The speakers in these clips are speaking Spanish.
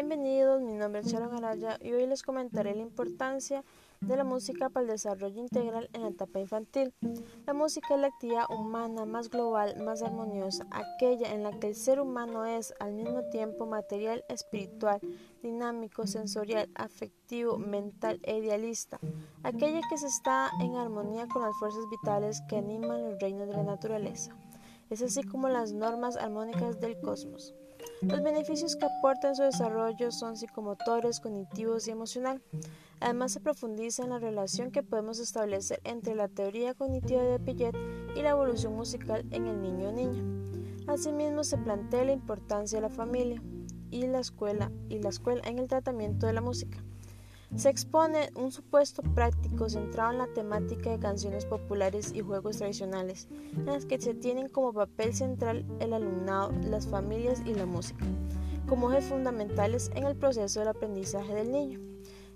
Bienvenidos, mi nombre es Sharon Araya y hoy les comentaré la importancia de la música para el desarrollo integral en la etapa infantil. La música es la actividad humana más global, más armoniosa, aquella en la que el ser humano es al mismo tiempo material, espiritual, dinámico, sensorial, afectivo, mental e idealista, aquella que se está en armonía con las fuerzas vitales que animan los reinos de la naturaleza. Es así como las normas armónicas del cosmos. Los beneficios que aportan su desarrollo son psicomotores, cognitivos y emocional. Además, se profundiza en la relación que podemos establecer entre la teoría cognitiva de Piaget y la evolución musical en el niño o niña. Asimismo, se plantea la importancia de la familia y la escuela y la escuela en el tratamiento de la música. Se expone un supuesto práctico centrado en la temática de canciones populares y juegos tradicionales, en las que se tienen como papel central el alumnado, las familias y la música, como ejes fundamentales en el proceso del aprendizaje del niño.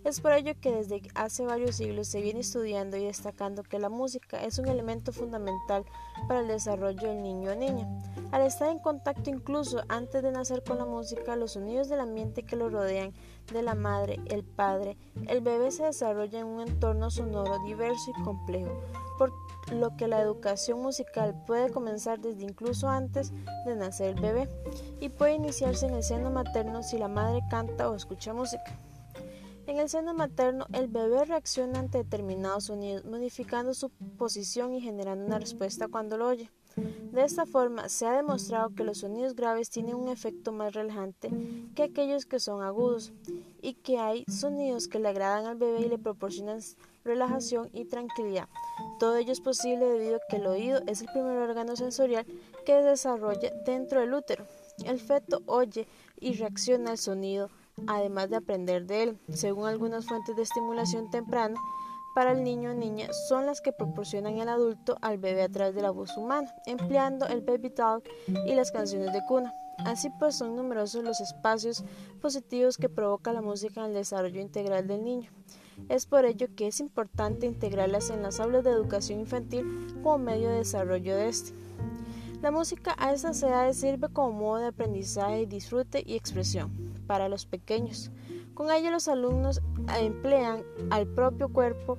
Es por ello que desde hace varios siglos se viene estudiando y destacando que la música es un elemento fundamental para el desarrollo del niño o niña. Al estar en contacto incluso antes de nacer con la música, los sonidos del ambiente que lo rodean, de la madre, el padre, el bebé se desarrolla en un entorno sonoro diverso y complejo, por lo que la educación musical puede comenzar desde incluso antes de nacer el bebé y puede iniciarse en el seno materno si la madre canta o escucha música. En el seno materno, el bebé reacciona ante determinados sonidos, modificando su posición y generando una respuesta cuando lo oye. De esta forma, se ha demostrado que los sonidos graves tienen un efecto más relajante que aquellos que son agudos y que hay sonidos que le agradan al bebé y le proporcionan relajación y tranquilidad. Todo ello es posible debido a que el oído es el primer órgano sensorial que se desarrolla dentro del útero. El feto oye y reacciona al sonido además de aprender de él. Según algunas fuentes de estimulación temprana, para el niño o niña son las que proporcionan el adulto al bebé a través de la voz humana, empleando el baby talk y las canciones de cuna. Así pues son numerosos los espacios positivos que provoca la música en el desarrollo integral del niño. Es por ello que es importante integrarlas en las aulas de educación infantil como medio de desarrollo de este. La música a esas edades sirve como modo de aprendizaje, disfrute y expresión para los pequeños. Con ella los alumnos emplean al propio cuerpo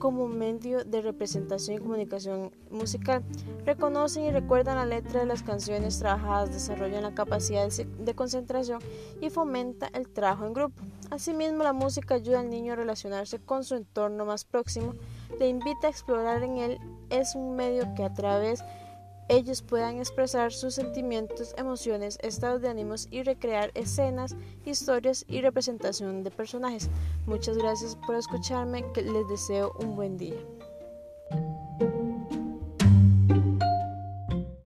como medio de representación y comunicación musical. Reconocen y recuerdan la letra de las canciones trabajadas, desarrollan la capacidad de concentración y fomenta el trabajo en grupo. Asimismo, la música ayuda al niño a relacionarse con su entorno más próximo, le invita a explorar en él, es un medio que a través de ellos puedan expresar sus sentimientos, emociones, estados de ánimos y recrear escenas, historias y representación de personajes. Muchas gracias por escucharme, les deseo un buen día.